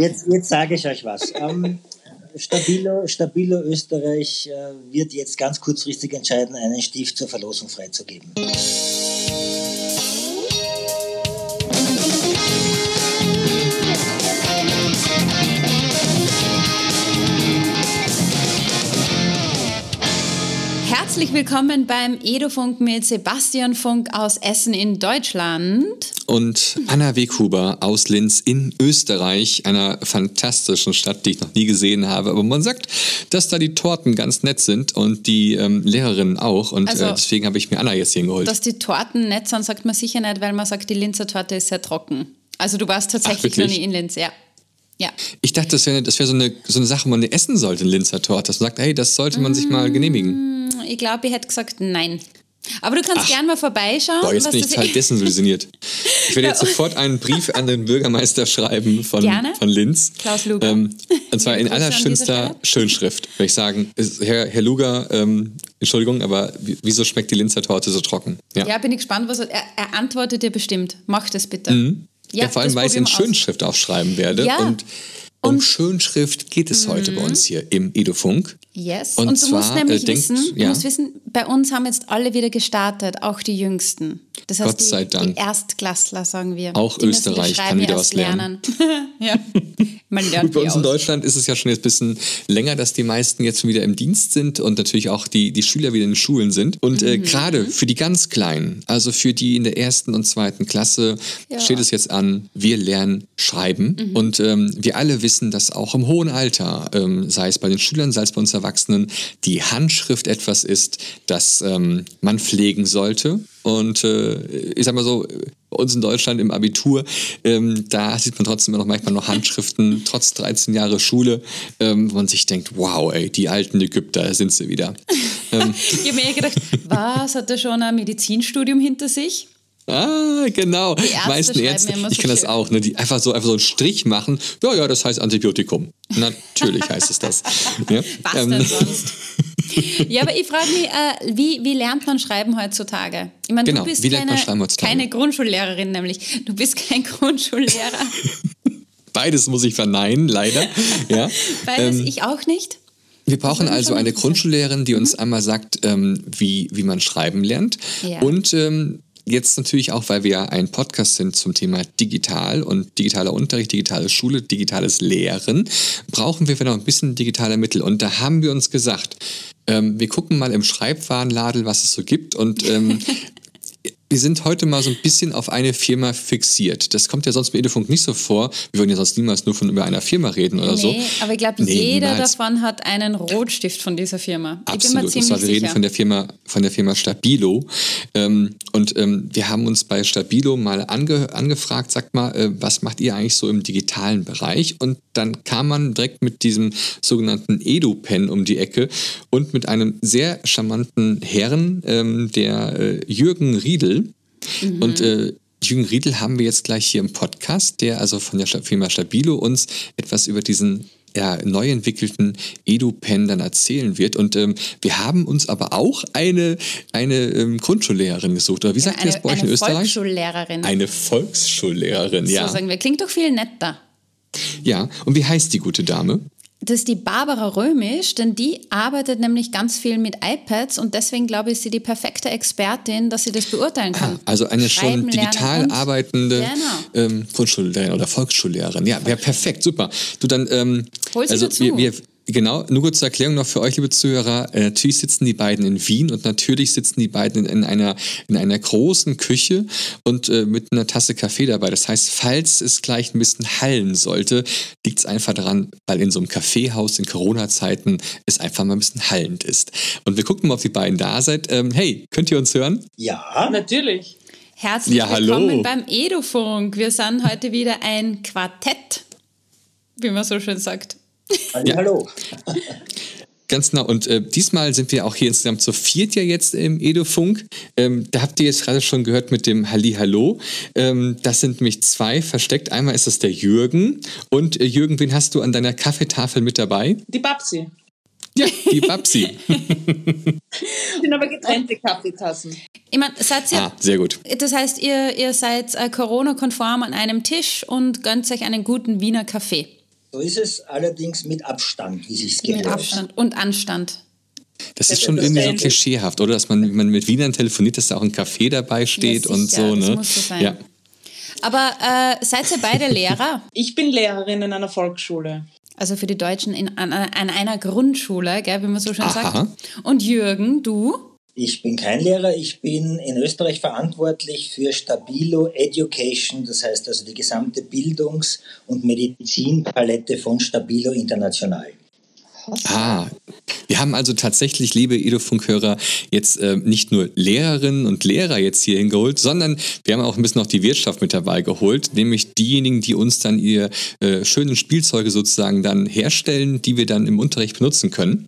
Jetzt, jetzt sage ich euch was. Ähm, Stabilo, Stabilo Österreich äh, wird jetzt ganz kurzfristig entscheiden, einen Stift zur Verlosung freizugeben. Herzlich willkommen beim Edofunk mit Sebastian Funk aus Essen in Deutschland. Und Anna Weghuber aus Linz in Österreich, einer fantastischen Stadt, die ich noch nie gesehen habe. Aber man sagt, dass da die Torten ganz nett sind und die ähm, Lehrerinnen auch. Und also, äh, deswegen habe ich mir Anna jetzt hier geholt. Dass die Torten nett sind, sagt man sicher nicht, weil man sagt, die Linzer Torte ist sehr trocken. Also du warst tatsächlich Ach, noch nie in Linz, ja. Ja. Ich dachte, das wäre das so, eine, so eine Sache, man essen sollte, ein Linzer Torte. Dass man sagt, hey, das sollte man sich mal genehmigen. Ich glaube, ich hätte gesagt nein. Aber du kannst gerne mal vorbeischauen. Boah, jetzt bin ich halt desillusioniert. Ich werde jetzt sofort einen Brief an den Bürgermeister schreiben von, von Linz. Klaus Luger. Ähm, und zwar in allerschönster Schönschrift. Würde ich sagen, Herr, Herr Luger, ähm, Entschuldigung, aber wieso schmeckt die Linzer Torte so trocken? Ja, ja bin ich gespannt, was er, er antwortet dir bestimmt. Mach das bitte. Mhm. Ja, ja, vor allem, weil ich es in Schönschrift auch schreiben werde. Ja. Und um und, Schönschrift geht es heute bei uns hier im Edofunk. Yes. Und, und du zwar, musst nämlich äh, denkt, wissen, ja. du musst wissen, bei uns haben jetzt alle wieder gestartet, auch die Jüngsten. Das heißt, Gott sei die, Dank. die Erstklassler, sagen wir. Auch die Österreich kann wieder was lernen. lernen. ja. Man lernt Gut, bei uns in Deutschland ist es ja schon jetzt ein bisschen länger, dass die meisten jetzt wieder im Dienst sind und natürlich auch die, die Schüler wieder in den Schulen sind. Und äh, mhm. gerade für die ganz Kleinen, also für die in der ersten und zweiten Klasse, ja. steht es jetzt an, wir lernen schreiben. Mhm. Und ähm, wir alle wissen, dass auch im hohen Alter, ähm, sei es bei den Schülern, sei es bei uns Erwachsenen, die Handschrift etwas ist, das ähm, man pflegen sollte. Und äh, ich sag mal so, uns in Deutschland im Abitur, ähm, da sieht man trotzdem immer noch manchmal noch Handschriften, trotz 13 Jahre Schule, ähm, wo man sich denkt, wow, ey, die alten Ägypter sind sie wieder. ähm. Ich habe mir gedacht, was, hat er schon ein Medizinstudium hinter sich? Ah, genau. Die Ärzte meisten Ärzte, ich kenne das auch, ne, die einfach so, einfach so einen Strich machen. Ja, ja, das heißt Antibiotikum. Natürlich heißt es das. Ja. Was ähm, denn sonst? ja, aber ich frage mich, äh, wie, wie lernt man Schreiben heutzutage? Ich meine, genau, du bist wie keine, heutzutage? keine Grundschullehrerin, nämlich. Du bist kein Grundschullehrer. Beides muss ich verneinen, leider. Ja. Beides ähm, ich auch nicht. Wir brauchen also eine Grundschullehrerin, die uns mhm. einmal sagt, ähm, wie, wie man schreiben lernt. Ja. Und ähm, jetzt natürlich auch, weil wir ein Podcast sind zum Thema digital und digitaler Unterricht, digitale Schule, digitales Lehren, brauchen wir noch ein bisschen digitale Mittel. Und da haben wir uns gesagt, ähm, wir gucken mal im Schreibwarenladel, was es so gibt. Und ähm, wir sind heute mal so ein bisschen auf eine Firma fixiert. Das kommt ja sonst im Edufunk nicht so vor. Wir würden ja sonst niemals nur von über einer Firma reden oder nee, so. aber ich glaube, nee, jeder niemals. davon hat einen Rotstift von dieser Firma. Absolut. Ich bin mir ziemlich wir reden von der Firma, von der Firma Stabilo. Ähm, und ähm, wir haben uns bei Stabilo mal ange, angefragt, sagt mal, äh, was macht ihr eigentlich so im digitalen Bereich? Und dann kam man direkt mit diesem sogenannten EduPen um die Ecke und mit einem sehr charmanten Herrn, ähm, der äh, Jürgen Riedel, Mhm. Und äh, Jürgen Riedel haben wir jetzt gleich hier im Podcast, der also von der Firma Stabilo uns etwas über diesen ja, neu entwickelten EduPen dann erzählen wird. Und ähm, wir haben uns aber auch eine, eine ähm, Grundschullehrerin gesucht. Oder wie sagt ja, eine, ihr das bei euch in Österreich? Eine Volksschullehrerin. Eine Volksschullehrerin, ja. So sagen wir. Klingt doch viel netter. Ja, und wie heißt die gute Dame? Das ist die Barbara Römisch, denn die arbeitet nämlich ganz viel mit iPads und deswegen glaube ich, ist sie die perfekte Expertin, dass sie das beurteilen kann. Ah, also eine Schreiben, schon digital arbeitende genau. ähm, Grundschullehrerin oder Volksschullehrerin. Ja, wäre perfekt, super. Du dann, ähm, Hol sie also dazu. Wir, wir, Genau, nur kurz zur Erklärung noch für euch, liebe Zuhörer. Äh, natürlich sitzen die beiden in Wien und natürlich sitzen die beiden in, in einer, in einer großen Küche und äh, mit einer Tasse Kaffee dabei. Das heißt, falls es gleich ein bisschen hallen sollte, liegt es einfach daran, weil in so einem Kaffeehaus in Corona-Zeiten es einfach mal ein bisschen hallend ist. Und wir gucken mal, ob die beiden da seid. Ähm, hey, könnt ihr uns hören? Ja, natürlich. Herzlich ja, willkommen beim Edufunk. Wir sind heute wieder ein Quartett, wie man so schön sagt. Ja. Hallo. Ganz genau. Und äh, diesmal sind wir auch hier insgesamt zu viert ja jetzt im Edofunk. Ähm, da habt ihr jetzt gerade schon gehört mit dem Halli Hallo. Ähm, das sind nämlich zwei versteckt. Einmal ist es der Jürgen. Und äh, Jürgen, wen hast du an deiner Kaffeetafel mit dabei? Die Babsi. Ja, die Babsi. Das sind aber getrennte Kaffeetassen. Ich meine, seid ihr. Ah, sehr gut. Das heißt, ihr, ihr seid äh, Corona-konform an einem Tisch und gönnt euch einen guten Wiener Kaffee. So ist es allerdings mit Abstand, wie sich es gehört. Mit Abstand und Anstand. Das ist schon irgendwie so klischeehaft, oder? Dass man, man mit Wienern telefoniert, dass da auch ein Café dabei steht ja, und so, ne? muss so sein. Ja. Aber äh, seid ihr beide Lehrer? Ich bin Lehrerin in einer Volksschule. Also für die Deutschen in, an, an einer Grundschule, gell, wie man so schön Aha. sagt. Und Jürgen, du? Ich bin kein Lehrer, ich bin in Österreich verantwortlich für Stabilo Education, das heißt also die gesamte Bildungs- und Medizinpalette von Stabilo International. Ah, wir haben also tatsächlich, liebe Edo-Funkhörer, jetzt äh, nicht nur Lehrerinnen und Lehrer jetzt hier hingeholt, sondern wir haben auch ein bisschen noch die Wirtschaft mit dabei geholt, nämlich diejenigen, die uns dann ihr äh, schönen Spielzeuge sozusagen dann herstellen, die wir dann im Unterricht benutzen können.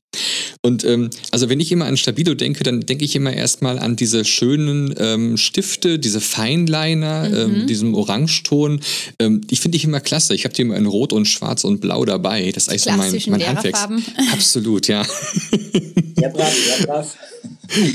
Und ähm, also wenn ich immer an Stabilo denke, dann denke ich immer erstmal an diese schönen ähm, Stifte, diese Feinliner, mhm. ähm, diesem Orangeton. Ähm, ich finde ich immer klasse. Ich habe die immer in Rot und Schwarz und Blau dabei. Das ist eigentlich so mein, mein Handwerks. Absolut, ja. Ja, brav, ja, brav.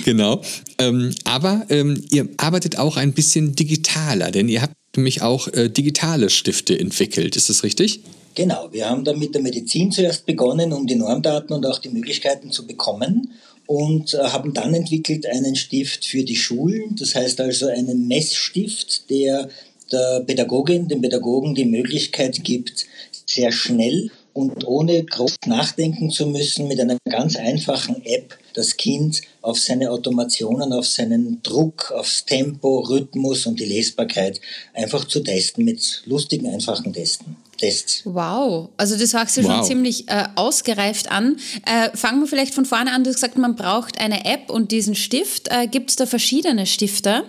Genau. Ähm, aber ähm, ihr arbeitet auch ein bisschen digitaler, denn ihr habt nämlich auch äh, digitale Stifte entwickelt. Ist das richtig? Genau, wir haben dann mit der Medizin zuerst begonnen, um die Normdaten und auch die Möglichkeiten zu bekommen und äh, haben dann entwickelt einen Stift für die Schulen, das heißt also einen Messstift, der der Pädagogin, dem Pädagogen die Möglichkeit gibt, sehr schnell und ohne groß nachdenken zu müssen, mit einer ganz einfachen App das Kind auf seine Automationen, auf seinen Druck, aufs Tempo, Rhythmus und die Lesbarkeit einfach zu testen mit lustigen, einfachen Testen. Tests. Wow, also das hört sich wow. schon ziemlich äh, ausgereift an. Äh, fangen wir vielleicht von vorne an. Du hast gesagt, man braucht eine App und diesen Stift. Äh, Gibt es da verschiedene Stifte?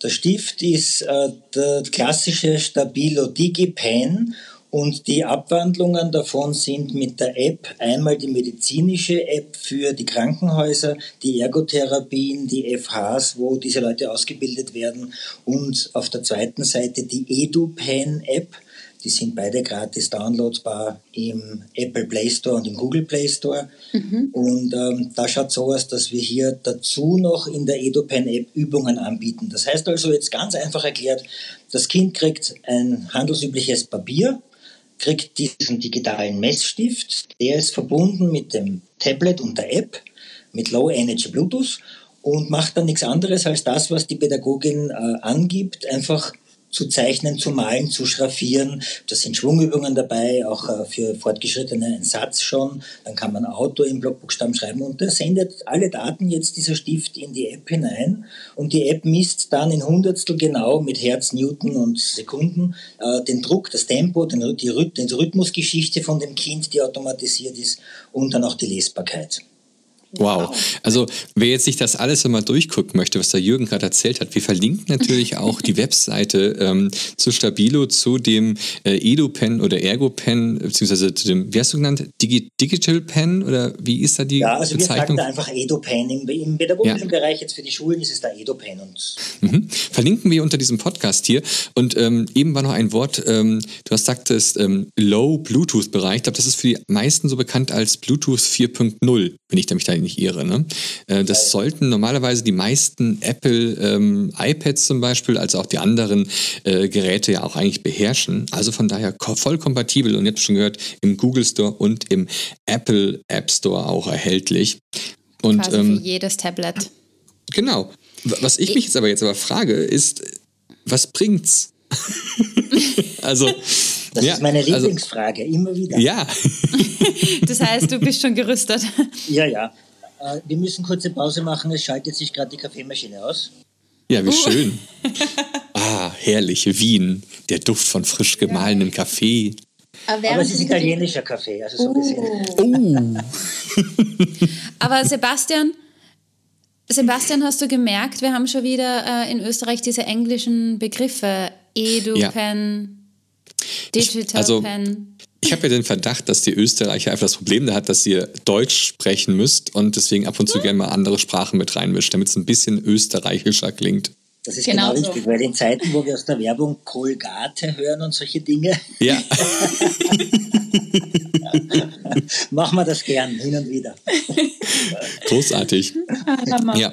Der Stift ist äh, der klassische Stabilo DigiPen und die Abwandlungen davon sind mit der App einmal die medizinische App für die Krankenhäuser, die Ergotherapien, die FHs, wo diese Leute ausgebildet werden und auf der zweiten Seite die EduPen App. Die sind beide gratis downloadbar im Apple Play Store und im Google Play Store. Mhm. Und ähm, da schaut so aus, dass wir hier dazu noch in der EduPen App Übungen anbieten. Das heißt also jetzt ganz einfach erklärt, das Kind kriegt ein handelsübliches Papier, kriegt diesen digitalen Messstift. Der ist verbunden mit dem Tablet und der App mit Low Energy Bluetooth und macht dann nichts anderes als das, was die Pädagogin äh, angibt, einfach zu zeichnen, zu malen, zu schraffieren. Da sind Schwungübungen dabei, auch äh, für Fortgeschrittene ein Satz schon. Dann kann man Auto im Blockbuchstaben schreiben und der sendet alle Daten jetzt dieser Stift in die App hinein und die App misst dann in Hundertstel genau mit Hertz, Newton und Sekunden äh, den Druck, das Tempo, den, die, die Rhythmusgeschichte von dem Kind, die automatisiert ist und dann auch die Lesbarkeit. Wow. Also wer jetzt sich das alles einmal durchgucken möchte, was der Jürgen gerade erzählt hat, wir verlinken natürlich auch die Webseite ähm, zu Stabilo, zu dem äh, EduPen oder ErgoPen, beziehungsweise zu dem, wie hast du genannt, Digi Digital Pen oder wie ist da die ja, also Bezeichnung? Wir sagen da einfach EduPen. Im, Im pädagogischen ja. Bereich jetzt für die Schulen ist es da EduPen. Und mhm. Verlinken wir unter diesem Podcast hier. Und ähm, eben war noch ein Wort, ähm, du hast sagtest ähm, Low Bluetooth Bereich. Ich glaube, das ist für die meisten so bekannt als Bluetooth 4.0, wenn ich mich da nicht irre. Ne? Äh, das sollten normalerweise die meisten Apple ähm, iPads zum Beispiel, als auch die anderen äh, Geräte ja auch eigentlich beherrschen. Also von daher voll kompatibel und ihr habt schon gehört, im Google Store und im Apple App Store auch erhältlich. Und, Quasi ähm, für jedes Tablet. Genau. Was ich mich jetzt aber jetzt aber frage, ist, was bringt's? also das ja, ist meine also Lieblingsfrage, also, immer wieder. Ja. das heißt, du bist schon gerüstet. Ja, ja. Äh, wir müssen kurze Pause machen, es schaltet sich gerade die Kaffeemaschine aus. Ja, wie uh. schön. ah, herrlich, Wien, der Duft von frisch gemahlenem Kaffee. Aber, Aber es ist italienischer Kaffee, also so uh. gesehen. Oh. Aber Sebastian, Sebastian, hast du gemerkt, wir haben schon wieder äh, in Österreich diese englischen Begriffe. EduPen, ja. Digital also, Pen. Ich habe ja den Verdacht, dass die Österreicher einfach das Problem da hat, dass ihr Deutsch sprechen müsst und deswegen ab und zu gerne mal andere Sprachen mit reinmischt, damit es ein bisschen österreichischer klingt. Das ist genau, genau richtig, so. weil in Zeiten, wo wir aus der Werbung Kolgate hören und solche Dinge, ja. machen wir das gern hin und wieder. Großartig. ja.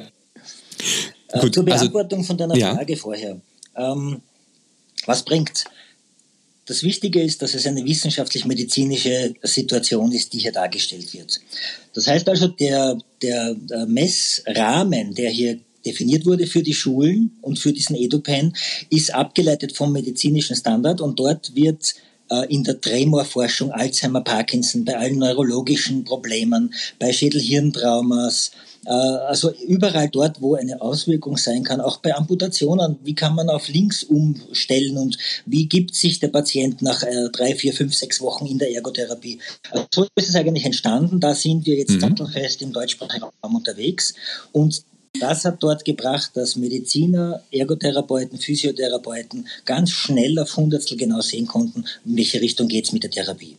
Äh, Gut, Zur also Beantwortung also, von deiner Frage ja. vorher. Ähm, was bringt das Wichtige ist, dass es eine wissenschaftlich-medizinische Situation ist, die hier dargestellt wird. Das heißt also, der, der Messrahmen, der hier definiert wurde für die Schulen und für diesen EduPen, ist abgeleitet vom medizinischen Standard und dort wird äh, in der Tremorforschung Alzheimer, Parkinson, bei allen neurologischen Problemen, bei Schädel-Hirntraumas, äh, also überall dort, wo eine Auswirkung sein kann, auch bei Amputationen, wie kann man auf links umstellen und wie gibt sich der Patient nach äh, drei, vier, fünf, sechs Wochen in der Ergotherapie. Also so ist es eigentlich entstanden. Da sind wir jetzt mhm. sattelfest im deutschsprachigen Raum unterwegs und das hat dort gebracht, dass Mediziner, Ergotherapeuten, Physiotherapeuten ganz schnell auf Hundertstel genau sehen konnten, in welche Richtung geht es mit der Therapie.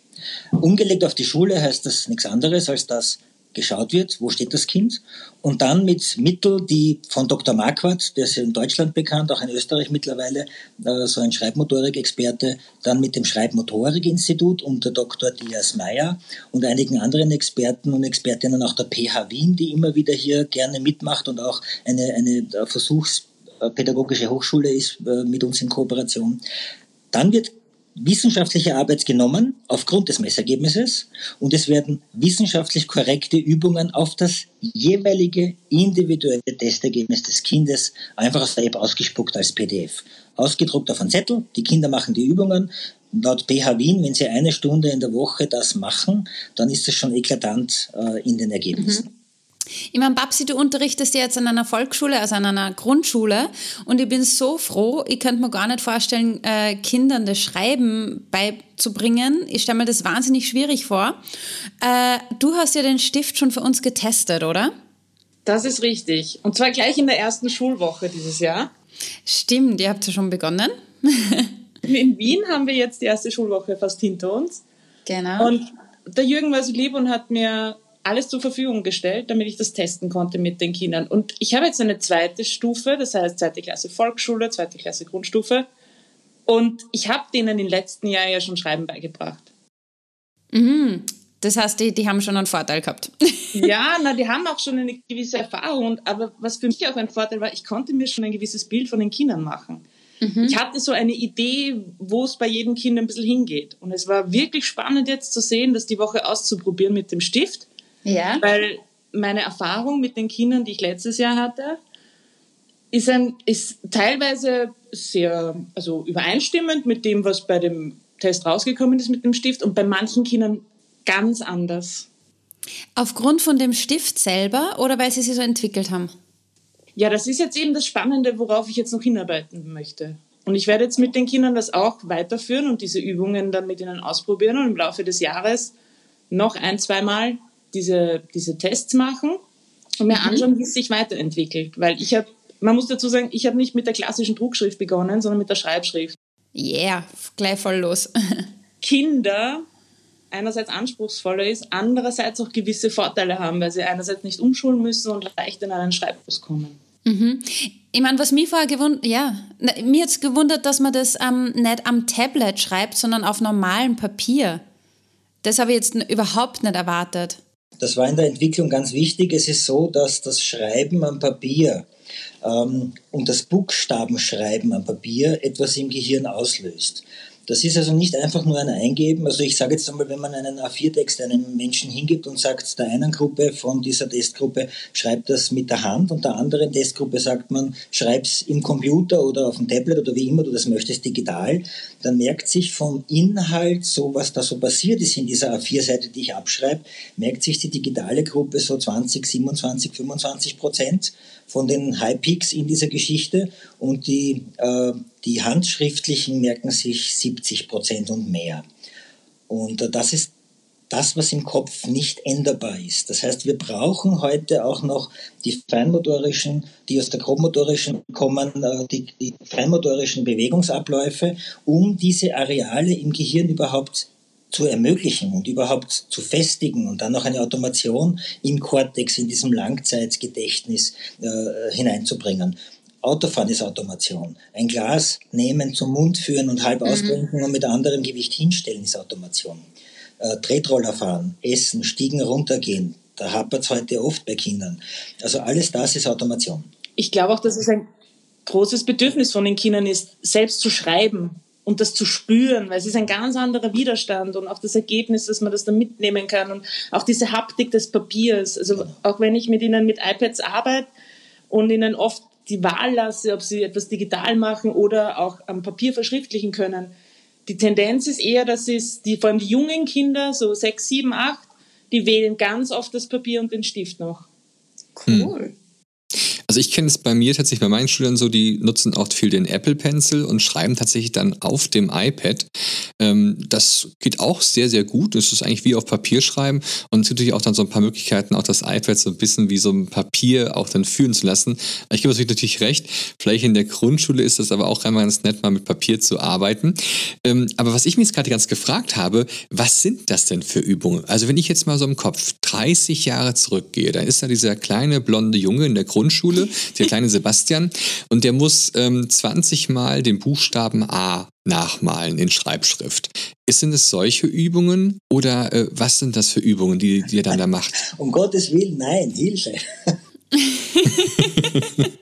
Umgelegt auf die Schule heißt das nichts anderes, als dass geschaut wird, wo steht das Kind und dann mit Mitteln, die von Dr. Marquardt, der ist in Deutschland bekannt, auch in Österreich mittlerweile, äh, so ein Schreibmotorik-Experte, dann mit dem Schreibmotorik-Institut unter Dr. Dias Meyer und einigen anderen Experten und Expertinnen, auch der PH Wien, die immer wieder hier gerne mitmacht und auch eine, eine Versuchspädagogische Hochschule ist äh, mit uns in Kooperation. Dann wird wissenschaftliche Arbeit genommen aufgrund des Messergebnisses und es werden wissenschaftlich korrekte Übungen auf das jeweilige individuelle Testergebnis des Kindes einfach aus der App ausgespuckt als PDF. Ausgedruckt auf einen Zettel, die Kinder machen die Übungen. Laut BH Wien, wenn sie eine Stunde in der Woche das machen, dann ist das schon eklatant äh, in den Ergebnissen. Mhm. Ich meine, Babsi, du unterrichtest jetzt an einer Volksschule, also an einer Grundschule und ich bin so froh, ich könnte mir gar nicht vorstellen, äh, Kindern das Schreiben beizubringen. Ich stelle mir das wahnsinnig schwierig vor. Äh, du hast ja den Stift schon für uns getestet, oder? Das ist richtig. Und zwar gleich in der ersten Schulwoche dieses Jahr. Stimmt, ihr habt ja schon begonnen. in Wien haben wir jetzt die erste Schulwoche fast hinter uns. Genau. Und der Jürgen war so lieb und hat mir alles zur Verfügung gestellt, damit ich das testen konnte mit den Kindern. Und ich habe jetzt eine zweite Stufe, das heißt zweite Klasse Volksschule, zweite Klasse Grundstufe. Und ich habe denen im letzten Jahr ja schon Schreiben beigebracht. Mhm. Das heißt, die, die haben schon einen Vorteil gehabt. ja, na, die haben auch schon eine gewisse Erfahrung. Aber was für mich auch ein Vorteil war, ich konnte mir schon ein gewisses Bild von den Kindern machen. Mhm. Ich hatte so eine Idee, wo es bei jedem Kind ein bisschen hingeht. Und es war wirklich spannend jetzt zu sehen, das die Woche auszuprobieren mit dem Stift ja. Weil meine Erfahrung mit den Kindern, die ich letztes Jahr hatte, ist, ein, ist teilweise sehr also übereinstimmend mit dem, was bei dem Test rausgekommen ist mit dem Stift und bei manchen Kindern ganz anders. Aufgrund von dem Stift selber oder weil sie sich so entwickelt haben? Ja, das ist jetzt eben das Spannende, worauf ich jetzt noch hinarbeiten möchte. Und ich werde jetzt mit den Kindern das auch weiterführen und diese Übungen dann mit ihnen ausprobieren und im Laufe des Jahres noch ein, zweimal diese, diese Tests machen und mir mhm. anschauen, wie es sich weiterentwickelt. Weil ich habe, man muss dazu sagen, ich habe nicht mit der klassischen Druckschrift begonnen, sondern mit der Schreibschrift. Yeah, gleich voll los. Kinder einerseits anspruchsvoller ist, andererseits auch gewisse Vorteile haben, weil sie einerseits nicht umschulen müssen und leicht in einen Schreibkurs kommen. Mhm. Ich meine, was mich vorher gewundert, ja, mir hat es gewundert, dass man das ähm, nicht am Tablet schreibt, sondern auf normalem Papier. Das habe ich jetzt überhaupt nicht erwartet. Das war in der Entwicklung ganz wichtig. Es ist so, dass das Schreiben am Papier ähm, und das Buchstabenschreiben am Papier etwas im Gehirn auslöst. Das ist also nicht einfach nur ein Eingeben. Also ich sage jetzt einmal, wenn man einen A4-Text einem Menschen hingibt und sagt, der einen Gruppe von dieser Testgruppe schreibt das mit der Hand und der anderen Testgruppe sagt man, schreib's im Computer oder auf dem Tablet oder wie immer du das möchtest, digital, dann merkt sich vom Inhalt, so was da so passiert ist in dieser A4-Seite, die ich abschreibe, merkt sich die digitale Gruppe so 20, 27, 25 Prozent von den High Peaks in dieser Geschichte und die, äh, die handschriftlichen merken sich 70 Prozent und mehr. Und äh, das ist das, was im Kopf nicht änderbar ist. Das heißt, wir brauchen heute auch noch die feinmotorischen, die aus der grobmotorischen kommen, äh, die, die feinmotorischen Bewegungsabläufe, um diese Areale im Gehirn überhaupt zu ermöglichen und überhaupt zu festigen und dann noch eine Automation im Kortex, in diesem Langzeitgedächtnis äh, hineinzubringen. Autofahren ist Automation. Ein Glas nehmen, zum Mund führen und halb mhm. austrinken und mit anderem Gewicht hinstellen ist Automation. Äh, Tretroller fahren, essen, Stiegen runtergehen, da hapert es heute oft bei Kindern. Also alles das ist Automation. Ich glaube auch, dass es ein großes Bedürfnis von den Kindern ist, selbst zu schreiben und das zu spüren, weil es ist ein ganz anderer Widerstand und auch das Ergebnis, dass man das dann mitnehmen kann und auch diese Haptik des Papiers. Also auch wenn ich mit ihnen mit iPads arbeite und ihnen oft die Wahl lasse, ob sie etwas digital machen oder auch am Papier verschriftlichen können. Die Tendenz ist eher, dass es die, vor allem die jungen Kinder, so sechs, sieben, acht, die wählen ganz oft das Papier und den Stift noch. Cool. Also ich kenne es bei mir tatsächlich bei meinen Schülern so, die nutzen auch viel den Apple Pencil und schreiben tatsächlich dann auf dem iPad. Ähm, das geht auch sehr, sehr gut. Es ist eigentlich wie auf Papier schreiben und es gibt natürlich auch dann so ein paar Möglichkeiten, auch das iPad so ein bisschen wie so ein Papier auch dann führen zu lassen. Ich gebe natürlich recht, vielleicht in der Grundschule ist das aber auch einmal ganz nett, mal mit Papier zu arbeiten. Ähm, aber was ich mir jetzt gerade ganz gefragt habe, was sind das denn für Übungen? Also wenn ich jetzt mal so im Kopf 30 Jahre zurückgehe, dann ist da dieser kleine blonde Junge in der Grundschule, Der kleine Sebastian, und der muss ähm, 20 Mal den Buchstaben A nachmalen in Schreibschrift. Sind es solche Übungen oder äh, was sind das für Übungen, die, die er dann da macht? Um Gottes Willen, nein, Hilfe.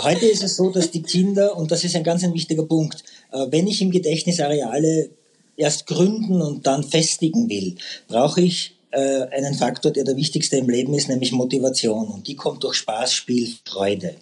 Heute ist es so, dass die Kinder, und das ist ein ganz ein wichtiger Punkt, äh, wenn ich im Gedächtnis Areale erst gründen und dann festigen will, brauche ich äh, einen Faktor, der der wichtigste im Leben ist, nämlich Motivation. Und die kommt durch Spaß, Spiel, Freude.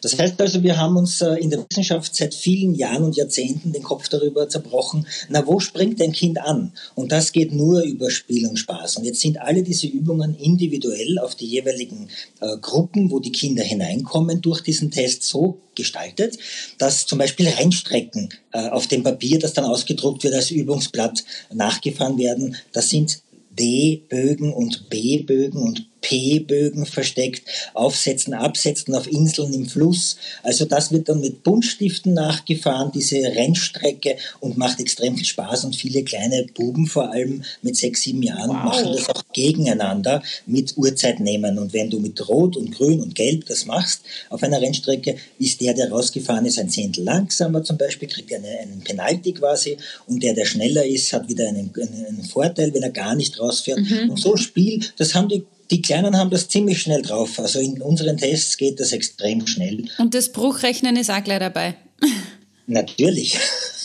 Das heißt also, wir haben uns äh, in der Wissenschaft seit vielen Jahren und Jahrzehnten den Kopf darüber zerbrochen, na, wo springt ein Kind an? Und das geht nur über Spiel und Spaß. Und jetzt sind alle diese Übungen individuell auf die jeweiligen äh, Gruppen, wo die Kinder hineinkommen, durch diesen Test so gestaltet, dass zum Beispiel Rennstrecken äh, auf dem Papier, das dann ausgedruckt wird als Übungsblatt, nachgefahren werden. Das sind D-Bögen und B-Bögen und P-Bögen versteckt, aufsetzen, absetzen auf Inseln im Fluss. Also das wird dann mit Buntstiften nachgefahren, diese Rennstrecke und macht extrem viel Spaß und viele kleine Buben vor allem mit sechs, sieben Jahren wow. machen das auch gegeneinander mit Uhrzeitnehmen. Und wenn du mit Rot und Grün und Gelb das machst auf einer Rennstrecke, ist der, der rausgefahren ist, ein Zehntel langsamer zum Beispiel, kriegt eine, einen Penalty quasi und der, der schneller ist, hat wieder einen, einen Vorteil, wenn er gar nicht rausfährt. Mhm. Und so Spiel, das haben die die Kleinen haben das ziemlich schnell drauf. Also in unseren Tests geht das extrem schnell. Und das Bruchrechnen ist auch gleich dabei. Natürlich.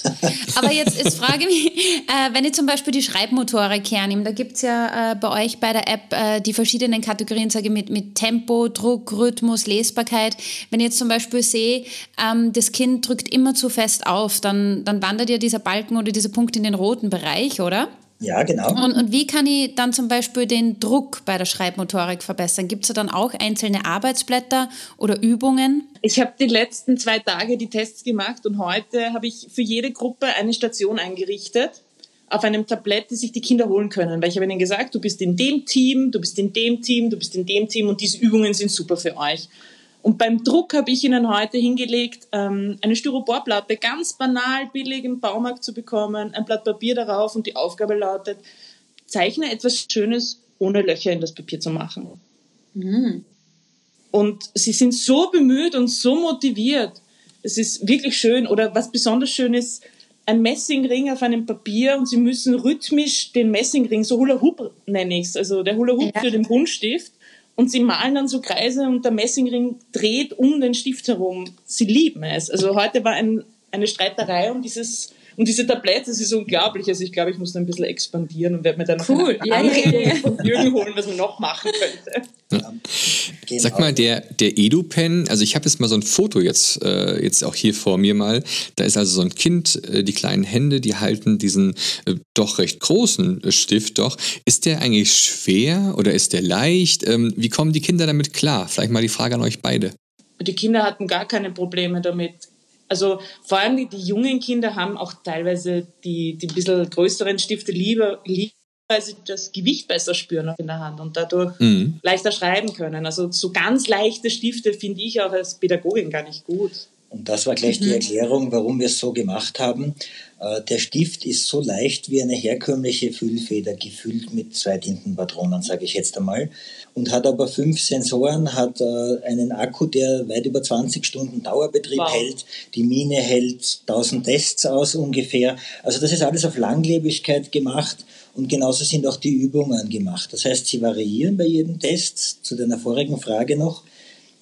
Aber jetzt, jetzt frage ich mich, äh, wenn ich zum Beispiel die Schreibmotorik hernehme, da gibt es ja äh, bei euch bei der App äh, die verschiedenen Kategorien, sage ich, mit, mit Tempo, Druck, Rhythmus, Lesbarkeit. Wenn ich jetzt zum Beispiel sehe, ähm, das Kind drückt immer zu fest auf, dann, dann wandert ja dieser Balken oder dieser Punkt in den roten Bereich, oder? Ja, genau. Und, und wie kann ich dann zum Beispiel den Druck bei der Schreibmotorik verbessern? Gibt es da dann auch einzelne Arbeitsblätter oder Übungen? Ich habe die letzten zwei Tage die Tests gemacht und heute habe ich für jede Gruppe eine Station eingerichtet auf einem Tablett, die sich die Kinder holen können. Weil ich habe ihnen gesagt, du bist in dem Team, du bist in dem Team, du bist in dem Team und diese Übungen sind super für euch. Und beim Druck habe ich Ihnen heute hingelegt, ähm, eine Styroporplatte ganz banal billig im Baumarkt zu bekommen, ein Blatt Papier darauf und die Aufgabe lautet, zeichne etwas Schönes, ohne Löcher in das Papier zu machen. Mhm. Und sie sind so bemüht und so motiviert. Es ist wirklich schön. Oder was besonders schön ist, ein Messingring auf einem Papier und sie müssen rhythmisch den Messingring, so Hula Hoop nenne ich es, also der Hula Hoop ja. für den Buntstift, und sie malen dann so Kreise und der Messingring dreht um den Stift herum. Sie lieben es. Also heute war ein, eine Streiterei um dieses und diese Tabletts, das ist unglaublich. Also ich glaube, ich muss da ein bisschen expandieren und werde mir dann cool. eine Anregung ja, von Jürgen holen, was man noch machen könnte. Ja. Genau. Sag mal, der, der EduPen, also ich habe jetzt mal so ein Foto jetzt, äh, jetzt auch hier vor mir mal. Da ist also so ein Kind, äh, die kleinen Hände, die halten diesen äh, doch recht großen äh, Stift doch. Ist der eigentlich schwer oder ist der leicht? Ähm, wie kommen die Kinder damit klar? Vielleicht mal die Frage an euch beide. Die Kinder hatten gar keine Probleme damit. Also vor allem die, die, jungen Kinder haben auch teilweise die, die bisschen größeren Stifte lieber, lieber weil sie das Gewicht besser spüren in der Hand und dadurch mhm. leichter schreiben können. Also so ganz leichte Stifte finde ich auch als Pädagogin gar nicht gut. Und das war gleich mhm. die Erklärung, warum wir es so gemacht haben. Äh, der Stift ist so leicht wie eine herkömmliche Füllfeder, gefüllt mit zwei Tintenpatronen, sage ich jetzt einmal. Und hat aber fünf Sensoren, hat äh, einen Akku, der weit über 20 Stunden Dauerbetrieb wow. hält. Die Mine hält 1000 Tests aus ungefähr. Also das ist alles auf Langlebigkeit gemacht. Und genauso sind auch die Übungen gemacht. Das heißt, sie variieren bei jedem Test. Zu deiner vorigen Frage noch.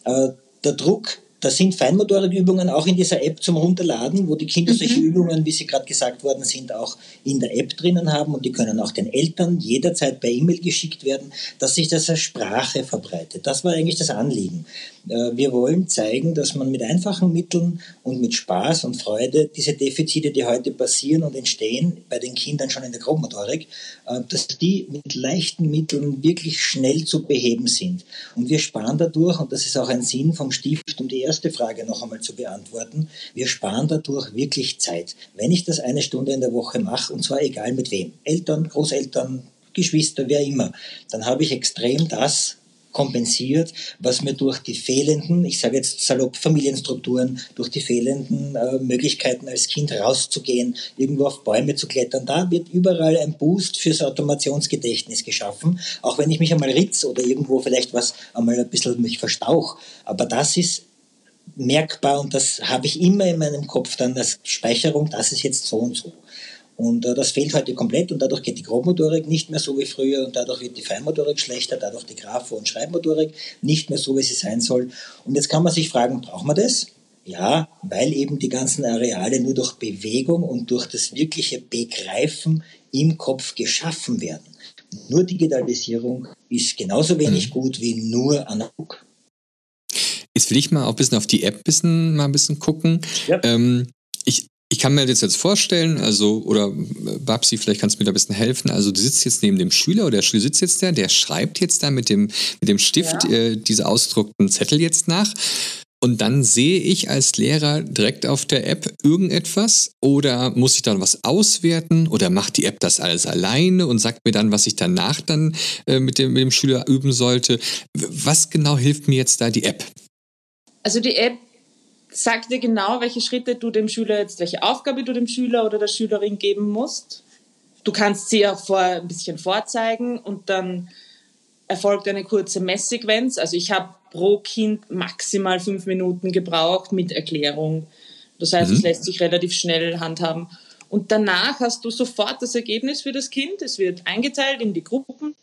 Äh, der Druck da sind Feinmotorikübungen auch in dieser App zum Runterladen, wo die Kinder mhm. solche Übungen, wie sie gerade gesagt worden sind, auch in der App drinnen haben und die können auch den Eltern jederzeit per E-Mail geschickt werden, dass sich das als Sprache verbreitet. Das war eigentlich das Anliegen. Äh, wir wollen zeigen, dass man mit einfachen Mitteln und mit Spaß und Freude diese Defizite, die heute passieren und entstehen, bei den Kindern schon in der Grobmotorik, äh, dass die mit leichten Mitteln wirklich schnell zu beheben sind. Und wir sparen dadurch, und das ist auch ein Sinn vom Stift, um die erste Frage noch einmal zu beantworten, wir sparen dadurch wirklich Zeit. Wenn ich das eine Stunde in der Woche mache, und zwar egal mit wem, Eltern, Großeltern, Geschwister, wer immer, dann habe ich extrem das kompensiert, was mir durch die fehlenden, ich sage jetzt salopp Familienstrukturen, durch die fehlenden äh, Möglichkeiten als Kind rauszugehen, irgendwo auf Bäume zu klettern, da wird überall ein Boost fürs Automationsgedächtnis geschaffen, auch wenn ich mich einmal ritz oder irgendwo vielleicht was einmal ein bisschen mich verstauch. Aber das ist merkbar und das habe ich immer in meinem Kopf dann als Speicherung, das ist jetzt so und so. Und äh, das fehlt heute komplett und dadurch geht die Grobmotorik nicht mehr so wie früher und dadurch wird die Feinmotorik schlechter, dadurch die Grafo- und Schreibmotorik nicht mehr so, wie sie sein soll. Und jetzt kann man sich fragen, braucht man das? Ja, weil eben die ganzen Areale nur durch Bewegung und durch das wirkliche Begreifen im Kopf geschaffen werden. Nur Digitalisierung ist genauso wenig mhm. gut wie nur analog. Jetzt will ich mal auch ein bisschen auf die App bisschen, mal ein bisschen gucken. Ja. Ähm, ich ich kann mir das jetzt vorstellen, also, oder äh, Babsi, vielleicht kannst du mir da ein bisschen helfen. Also, du sitzt jetzt neben dem Schüler oder der Schüler sitzt jetzt da, der schreibt jetzt da mit dem, mit dem Stift ja. äh, diese ausgedruckten Zettel jetzt nach. Und dann sehe ich als Lehrer direkt auf der App irgendetwas oder muss ich dann was auswerten oder macht die App das alles alleine und sagt mir dann, was ich danach dann äh, mit, dem, mit dem Schüler üben sollte? Was genau hilft mir jetzt da die App? Also die App sagt dir genau, welche Schritte du dem Schüler jetzt, welche Aufgabe du dem Schüler oder der Schülerin geben musst. Du kannst sie auch vor, ein bisschen vorzeigen und dann erfolgt eine kurze Messsequenz. Also ich habe pro Kind maximal fünf Minuten gebraucht mit Erklärung. Das heißt, mhm. es lässt sich relativ schnell handhaben. Und danach hast du sofort das Ergebnis für das Kind. Es wird eingeteilt in die Gruppen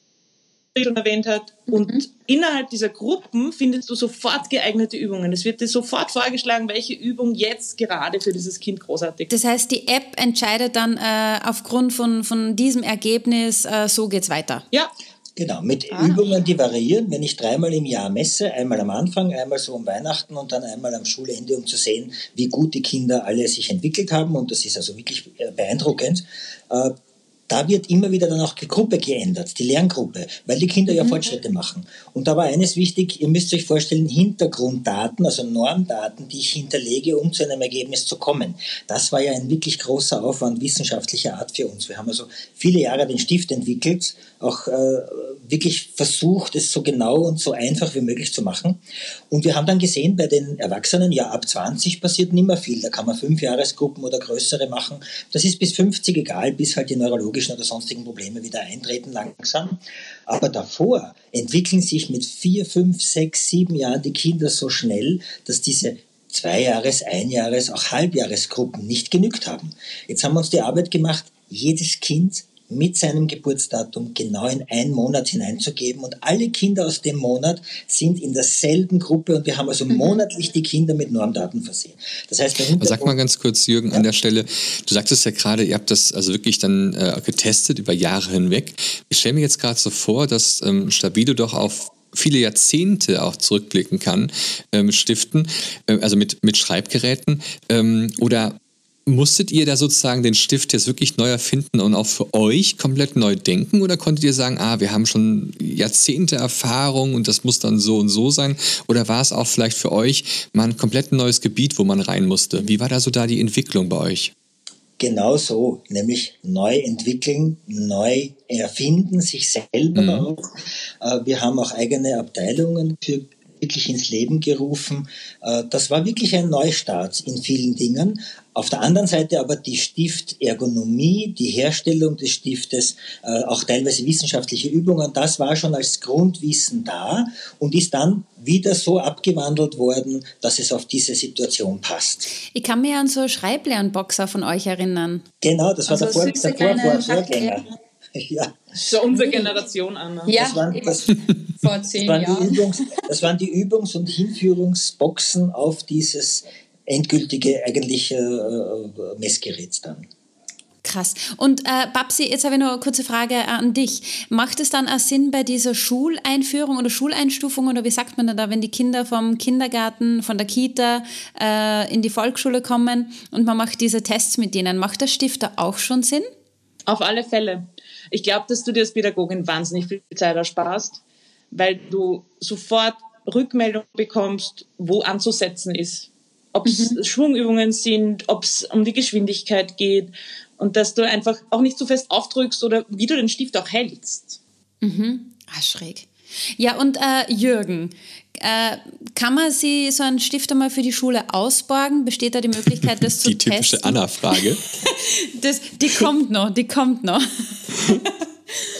schon erwähnt hat. Und mhm. innerhalb dieser Gruppen findest du sofort geeignete Übungen. Es wird dir sofort vorgeschlagen, welche Übung jetzt gerade für dieses Kind großartig ist. Das heißt, die App entscheidet dann äh, aufgrund von, von diesem Ergebnis, äh, so geht's weiter. Ja. Genau, mit ah. Übungen, die variieren. Wenn ich dreimal im Jahr messe, einmal am Anfang, einmal so um Weihnachten und dann einmal am Schulende, um zu sehen, wie gut die Kinder alle sich entwickelt haben. Und das ist also wirklich äh, beeindruckend. Äh, da wird immer wieder dann auch die Gruppe geändert, die Lerngruppe, weil die Kinder ja mhm. Fortschritte machen. Und da war eines wichtig, ihr müsst euch vorstellen, Hintergrunddaten, also Normdaten, die ich hinterlege, um zu einem Ergebnis zu kommen. Das war ja ein wirklich großer Aufwand wissenschaftlicher Art für uns. Wir haben also viele Jahre den Stift entwickelt, auch äh, wirklich versucht, es so genau und so einfach wie möglich zu machen. Und wir haben dann gesehen, bei den Erwachsenen, ja, ab 20 passiert nicht mehr viel. Da kann man fünf Jahresgruppen oder größere machen. Das ist bis 50 egal, bis halt die neurologischen oder sonstigen Probleme wieder eintreten langsam. Aber davor entwickeln sich mit vier, fünf, sechs, sieben Jahren die Kinder so schnell, dass diese zwei Jahres, ein Jahres, auch Halbjahresgruppen nicht genügt haben. Jetzt haben wir uns die Arbeit gemacht, jedes Kind mit seinem Geburtsdatum genau in einen Monat hineinzugeben. Und alle Kinder aus dem Monat sind in derselben Gruppe und wir haben also mhm. monatlich die Kinder mit Normdaten versehen. Das heißt, Sag mal ganz kurz, Jürgen, ja. an der Stelle, du sagtest ja gerade, ihr habt das also wirklich dann äh, getestet über Jahre hinweg. Ich stelle mir jetzt gerade so vor, dass ähm, Stabido doch auf viele Jahrzehnte auch zurückblicken kann äh, mit Stiften, äh, also mit, mit Schreibgeräten. Ähm, oder Musstet ihr da sozusagen den Stift jetzt wirklich neu erfinden und auch für euch komplett neu denken? Oder konntet ihr sagen, ah, wir haben schon Jahrzehnte Erfahrung und das muss dann so und so sein? Oder war es auch vielleicht für euch mal ein komplett neues Gebiet, wo man rein musste? Wie war da so da die Entwicklung bei euch? Genau so, nämlich neu entwickeln, neu erfinden, sich selber mhm. auch. Äh, wir haben auch eigene Abteilungen für wirklich ins Leben gerufen. Äh, das war wirklich ein Neustart in vielen Dingen. Auf der anderen Seite aber die Stiftergonomie, die Herstellung des Stiftes, äh, auch teilweise wissenschaftliche Übungen, das war schon als Grundwissen da und ist dann wieder so abgewandelt worden, dass es auf diese Situation passt. Ich kann mich an so Schreiblernboxer von euch erinnern. Genau, das war also der, Vor der Vor Vor Vorgänger. ja. So unsere Generation, Anna. Ja, das waren, das, vor zehn das Jahren. Übungs, das waren die Übungs- und Hinführungsboxen auf dieses endgültige eigentliche äh, Messgerät dann. Krass. Und äh, Babsi, jetzt habe ich noch eine kurze Frage an dich. Macht es dann auch Sinn bei dieser Schuleinführung oder Schuleinstufung oder wie sagt man da, wenn die Kinder vom Kindergarten, von der Kita äh, in die Volksschule kommen und man macht diese Tests mit denen, macht der Stifter auch schon Sinn? Auf alle Fälle. Ich glaube, dass du dir als Pädagogin wahnsinnig viel Zeit ersparst, weil du sofort Rückmeldung bekommst, wo anzusetzen ist. Ob es mhm. Schwungübungen sind, ob es um die Geschwindigkeit geht und dass du einfach auch nicht zu fest aufdrückst oder wie du den Stift auch hältst. Mhm. Ah, schräg. Ja, und äh, Jürgen, äh, kann man sie so einen Stift einmal für die Schule ausborgen? Besteht da die Möglichkeit, das zu testen? Die typische Anna-Frage. die kommt noch, die kommt noch.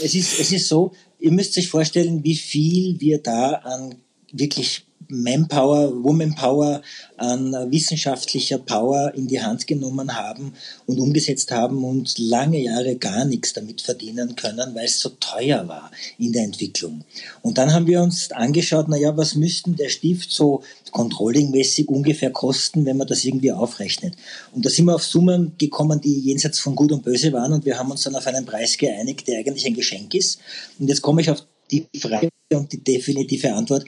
es, ist, es ist so, ihr müsst sich vorstellen, wie viel wir da an wirklich Manpower, Womanpower an wissenschaftlicher Power in die Hand genommen haben und umgesetzt haben und lange Jahre gar nichts damit verdienen können, weil es so teuer war in der Entwicklung. Und dann haben wir uns angeschaut, naja, was müssten der Stift so controllingmäßig ungefähr kosten, wenn man das irgendwie aufrechnet. Und da sind wir auf Summen gekommen, die jenseits von Gut und Böse waren und wir haben uns dann auf einen Preis geeinigt, der eigentlich ein Geschenk ist. Und jetzt komme ich auf die Frage und die definitive Antwort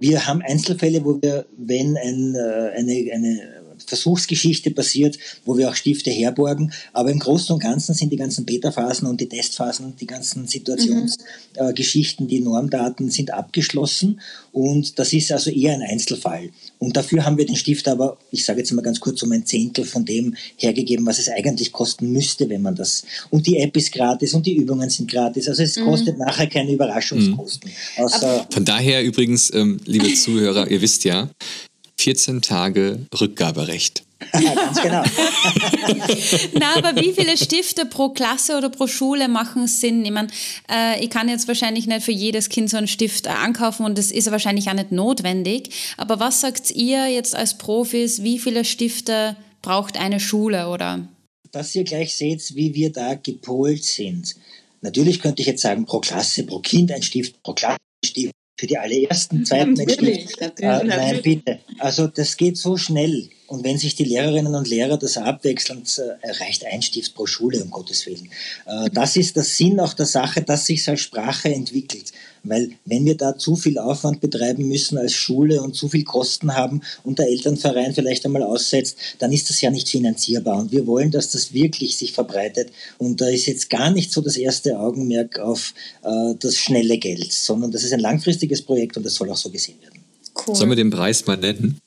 wir haben Einzelfälle, wo wir, wenn ein, äh, eine, eine Versuchsgeschichte passiert, wo wir auch Stifte herborgen. Aber im Großen und Ganzen sind die ganzen Beta-Phasen und die Testphasen, die ganzen Situationsgeschichten, mhm. äh, die Normdaten sind abgeschlossen. Und das ist also eher ein Einzelfall. Und dafür haben wir den Stift aber, ich sage jetzt mal ganz kurz, um ein Zehntel von dem hergegeben, was es eigentlich kosten müsste, wenn man das. Und die App ist gratis und die Übungen sind gratis. Also es mhm. kostet nachher keine Überraschungskosten. Mhm. von daher übrigens, ähm, liebe Zuhörer, ihr wisst ja, 14 Tage Rückgaberecht. Ganz genau. Na, aber wie viele Stifte pro Klasse oder pro Schule machen Sinn? Ich meine, äh, ich kann jetzt wahrscheinlich nicht für jedes Kind so einen Stift äh, ankaufen und das ist wahrscheinlich auch nicht notwendig. Aber was sagt ihr jetzt als Profis, wie viele Stifte braucht eine Schule oder? Dass ihr gleich seht, wie wir da gepolt sind. Natürlich könnte ich jetzt sagen, pro Klasse, pro Kind ein Stift, pro Klasse ein Stift für die allerersten, zweiten natürlich, natürlich, äh, Nein, bitte. Also das geht so schnell. Und wenn sich die Lehrerinnen und Lehrer das abwechseln, äh, erreicht ein Stift pro Schule, um Gottes Willen. Äh, das ist der Sinn auch der Sache, dass sich als Sprache entwickelt. Weil wenn wir da zu viel Aufwand betreiben müssen als Schule und zu viel Kosten haben und der Elternverein vielleicht einmal aussetzt, dann ist das ja nicht finanzierbar. Und wir wollen, dass das wirklich sich verbreitet. Und da ist jetzt gar nicht so das erste Augenmerk auf äh, das schnelle Geld, sondern das ist ein langfristiges Projekt und das soll auch so gesehen werden. Cool. Sollen wir den Preis mal nennen?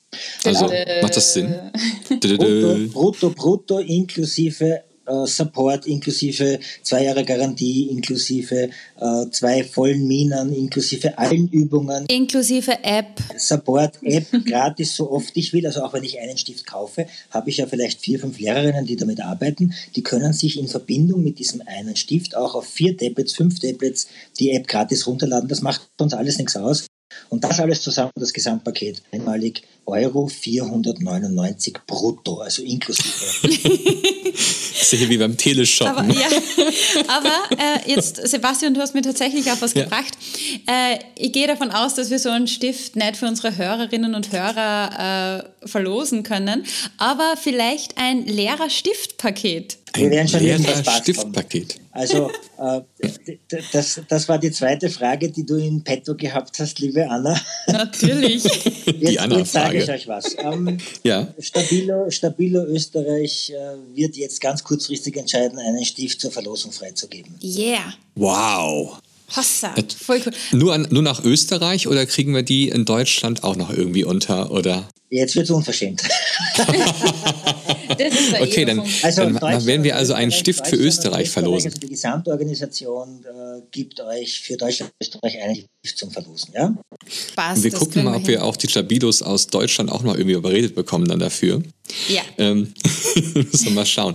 Also, macht das Sinn? brutto, brutto, brutto inklusive äh, Support, inklusive zwei Jahre Garantie, inklusive äh, zwei vollen Minen, inklusive allen Übungen. Inklusive App. Support, App, gratis, so oft ich will. Also auch wenn ich einen Stift kaufe, habe ich ja vielleicht vier, fünf Lehrerinnen, die damit arbeiten. Die können sich in Verbindung mit diesem einen Stift auch auf vier Tablets, fünf Tablets die App gratis runterladen. Das macht uns alles nichts aus. Und das alles zusammen, das Gesamtpaket, einmalig Euro 499 brutto, also inklusive. ja wie beim Teleshoppen. Aber, ja, aber äh, jetzt, Sebastian, du hast mir tatsächlich auch was ja. gebracht. Äh, ich gehe davon aus, dass wir so einen Stift nicht für unsere Hörerinnen und Hörer äh, verlosen können, aber vielleicht ein Lehrerstiftpaket. Wir werden schon irgendwas Stiftpaket. Also äh, das, das war die zweite Frage, die du in petto gehabt hast, liebe Anna. Natürlich. Jetzt, die Anna-Frage sage ich euch was. Ähm, ja. Stabilo, Stabilo Österreich äh, wird jetzt ganz kurzfristig entscheiden, einen Stift zur Verlosung freizugeben. Yeah. Wow. Hossa, voll cool. Nur, an, nur nach Österreich oder kriegen wir die in Deutschland auch noch irgendwie unter? Oder? Jetzt wird es unverschämt. okay, dann, also dann werden wir also einen Stift für Österreich verlosen. Also die Gesamtorganisation äh, gibt euch für Deutschland und Österreich einen Stift zum Verlosen. Ja? Spaß, und wir gucken mal, ob wir auch die Stabilos aus Deutschland auch noch irgendwie überredet bekommen dann dafür. Ja. Ähm, müssen wir mal schauen.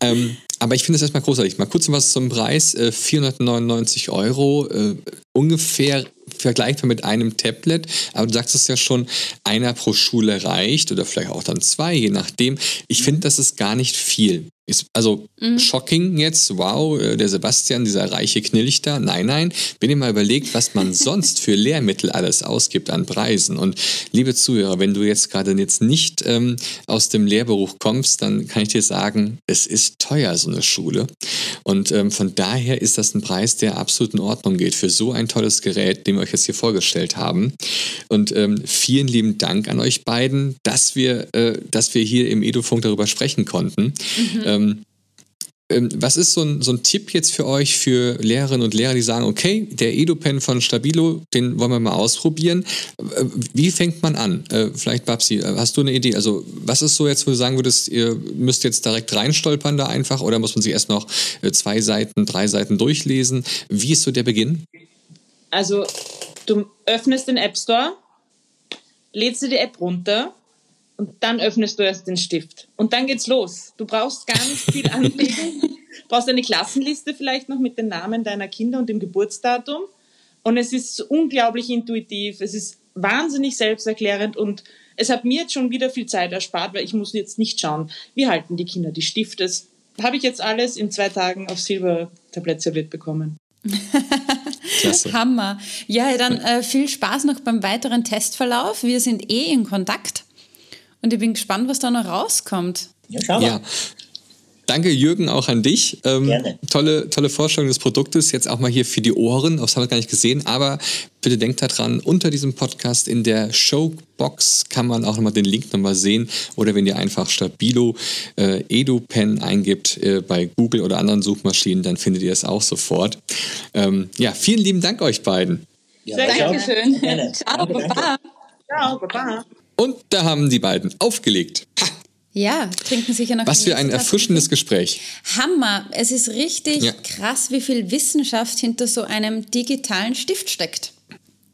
Ähm, aber ich finde es erstmal großartig. Mal kurz was zum Preis. Äh, 499 Euro, äh, ungefähr vergleichbar mit einem Tablet. Aber du sagst es ja schon, einer pro Schule reicht oder vielleicht auch dann zwei, je nachdem. Ich finde, das ist gar nicht viel. Ist also mhm. shocking jetzt, wow, äh, der Sebastian, dieser reiche Knilchter. Nein, nein, wenn ihr mal überlegt, was man sonst für Lehrmittel alles ausgibt an Preisen. Und liebe Zuhörer, wenn du jetzt gerade jetzt nicht ähm, aus dem Lehrberuf kommst, dann kann ich dir sagen, es ist teuer, so eine Schule. Und ähm, von daher ist das ein Preis, der absolut in Ordnung geht für so ein tolles Gerät, den wir euch jetzt hier vorgestellt haben. Und ähm, vielen lieben Dank an euch beiden, dass wir, äh, dass wir hier im Edufunk darüber sprechen konnten. Mhm. Ähm, ähm, was ist so ein, so ein Tipp jetzt für euch, für Lehrerinnen und Lehrer, die sagen, okay, der EduPen von Stabilo, den wollen wir mal ausprobieren. Äh, wie fängt man an? Äh, vielleicht, Babsi, äh, hast du eine Idee? Also, was ist so jetzt, wo du sagen würdest, ihr müsst jetzt direkt reinstolpern da einfach oder muss man sich erst noch zwei Seiten, drei Seiten durchlesen? Wie ist so der Beginn? Also, du öffnest den App Store, lädst dir die App runter und dann öffnest du erst den Stift. Und dann geht's los. Du brauchst gar nicht viel anlegen. Du brauchst eine Klassenliste vielleicht noch mit den Namen deiner Kinder und dem Geburtsdatum. Und es ist unglaublich intuitiv. Es ist wahnsinnig selbsterklärend und es hat mir jetzt schon wieder viel Zeit erspart, weil ich muss jetzt nicht schauen, wie halten die Kinder die Stifte. Das habe ich jetzt alles in zwei Tagen auf Silbertablett serviert bekommen. Klasse. Hammer. Ja, dann äh, viel Spaß noch beim weiteren Testverlauf. Wir sind eh in Kontakt. Und ich bin gespannt, was da noch rauskommt. Ja, schau mal. Ja. Danke, Jürgen, auch an dich. Ähm, Gerne. Tolle, tolle Vorstellung des Produktes. Jetzt auch mal hier für die Ohren. Das haben wir gar nicht gesehen. Aber bitte denkt daran, unter diesem Podcast in der Showbox kann man auch nochmal den Link nochmal sehen. Oder wenn ihr einfach Stabilo äh, EduPen eingibt äh, bei Google oder anderen Suchmaschinen, dann findet ihr es auch sofort. Ähm, ja, vielen lieben Dank euch beiden. Ja, Sehr gerne schön. Ciao, Baba. Ciao, Baba. Und da haben die beiden aufgelegt. Ha! Ja, trinken sicher noch. Was für ein erfrischendes Gespräch. Hammer. Es ist richtig ja. krass, wie viel Wissenschaft hinter so einem digitalen Stift steckt.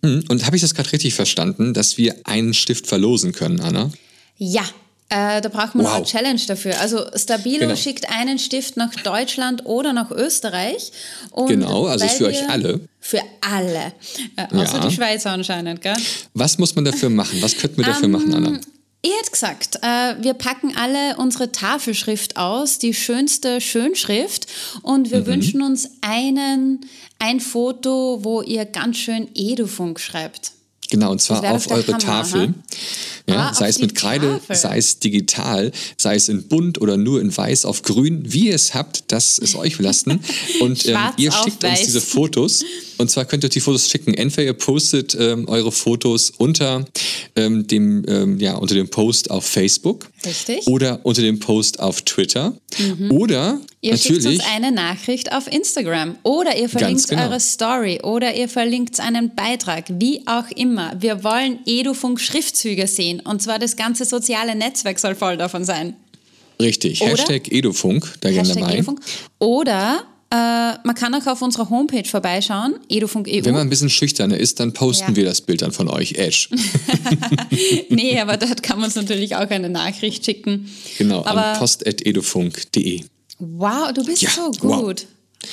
Hm, und habe ich das gerade richtig verstanden, dass wir einen Stift verlosen können, Anna? Ja, äh, da braucht man wow. eine Challenge dafür. Also Stabilo genau. schickt einen Stift nach Deutschland oder nach Österreich. genau, also für euch alle. Für alle. Äh, außer ja. die Schweizer anscheinend, gell? Was muss man dafür machen? Was könnten wir dafür um, machen, Anna? Ich hätte gesagt, äh, wir packen alle unsere Tafelschrift aus, die schönste Schönschrift, und wir mhm. wünschen uns einen, ein Foto, wo ihr ganz schön Edufunk schreibt. Genau, und zwar auf eure Hammer, Tafel. Ha? Ja, ah, sei es mit Kreide, Tafel. sei es digital, sei es in bunt oder nur in weiß auf grün, wie ihr es habt, das ist euch belassen. Und ähm, ihr schickt weiß. uns diese Fotos. Und zwar könnt ihr die Fotos schicken. Entweder ihr postet ähm, eure Fotos unter ähm, dem, ähm, ja, unter dem Post auf Facebook. Richtig. Oder unter dem Post auf Twitter. Mhm. Oder ihr natürlich, schickt uns eine Nachricht auf Instagram. Oder ihr verlinkt genau. eure Story. Oder ihr verlinkt einen Beitrag. Wie auch immer. Wir wollen Edufunk-Schriftzüge sehen. Und zwar das ganze soziale Netzwerk soll voll davon sein. Richtig. Oder, Hashtag Edufunk, da gehen dabei. Edufunk. Oder man kann auch auf unserer Homepage vorbeischauen, edufunk.eu. Wenn man ein bisschen schüchterner ist, dann posten ja. wir das Bild dann von euch, Ash. nee, aber dort kann man uns natürlich auch eine Nachricht schicken. Genau, aber an post.edufunk.de. Wow, du bist ja, so gut. Wow.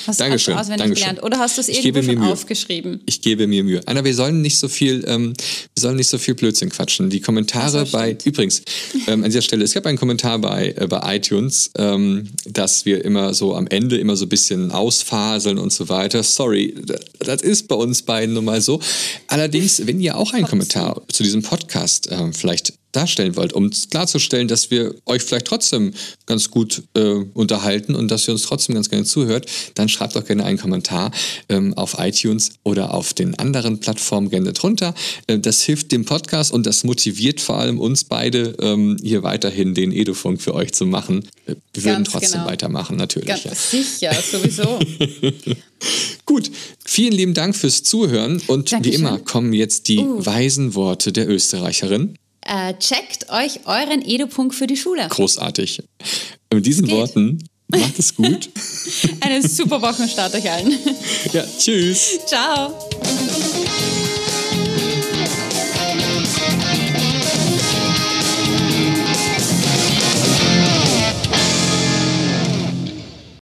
Hast Dankeschön, du auswendig Dankeschön. gelernt oder hast du es irgendwo schon aufgeschrieben? Ich gebe mir Mühe. Anna, wir sollen nicht so viel, ähm, wir sollen nicht so viel Blödsinn quatschen. Die Kommentare bei, übrigens, ähm, an dieser Stelle, es gab einen Kommentar bei, äh, bei iTunes, ähm, dass wir immer so am Ende immer so ein bisschen ausfaseln und so weiter. Sorry, das ist bei uns beiden nun mal so. Allerdings, wenn ihr auch einen Kommentar zu diesem Podcast ähm, vielleicht darstellen wollt, um klarzustellen, dass wir euch vielleicht trotzdem ganz gut äh, unterhalten und dass ihr uns trotzdem ganz gerne zuhört, dann schreibt doch gerne einen Kommentar ähm, auf iTunes oder auf den anderen Plattformen gerne drunter. Äh, das hilft dem Podcast und das motiviert vor allem uns beide, ähm, hier weiterhin den Edufunk für euch zu machen. Äh, wir würden trotzdem genau. weitermachen, natürlich. Ganz ja. sicher, sowieso. Gut, vielen lieben Dank fürs Zuhören und Dankeschön. wie immer kommen jetzt die uh. weisen Worte der Österreicherin. Äh, checkt euch euren Edu-Punkt für die Schule. Großartig. Mit diesen Worten, macht es gut. Einen super Wochenstart euch allen. Ja, tschüss. Ciao.